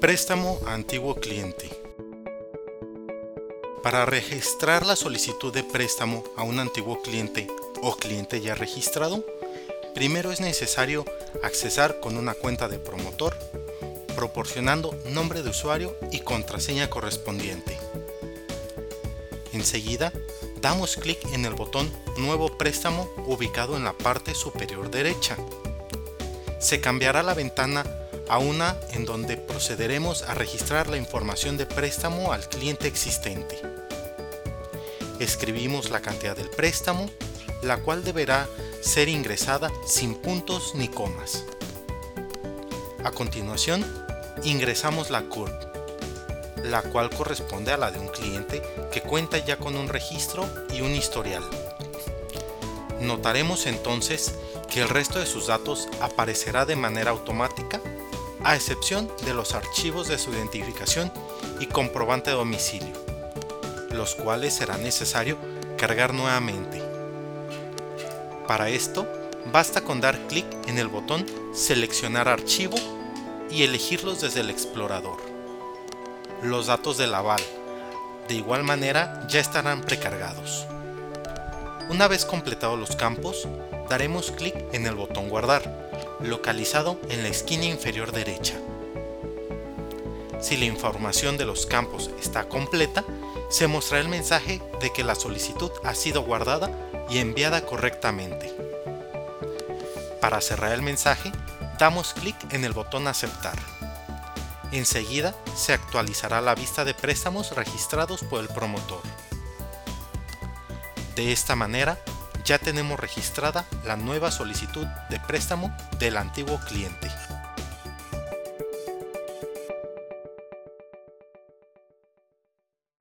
Préstamo a antiguo cliente. Para registrar la solicitud de préstamo a un antiguo cliente o cliente ya registrado, primero es necesario accesar con una cuenta de promotor, proporcionando nombre de usuario y contraseña correspondiente. Enseguida, damos clic en el botón Nuevo préstamo ubicado en la parte superior derecha. Se cambiará la ventana a una en donde procederemos a registrar la información de préstamo al cliente existente. Escribimos la cantidad del préstamo, la cual deberá ser ingresada sin puntos ni comas. A continuación, ingresamos la CURP, la cual corresponde a la de un cliente que cuenta ya con un registro y un historial. Notaremos entonces que el resto de sus datos aparecerá de manera automática a excepción de los archivos de su identificación y comprobante de domicilio, los cuales será necesario cargar nuevamente. Para esto, basta con dar clic en el botón Seleccionar archivo y elegirlos desde el explorador. Los datos del aval, de igual manera, ya estarán precargados. Una vez completados los campos, daremos clic en el botón Guardar localizado en la esquina inferior derecha. Si la información de los campos está completa, se mostrará el mensaje de que la solicitud ha sido guardada y enviada correctamente. Para cerrar el mensaje, damos clic en el botón Aceptar. Enseguida se actualizará la vista de préstamos registrados por el promotor. De esta manera, ya tenemos registrada la nueva solicitud de préstamo del antiguo cliente.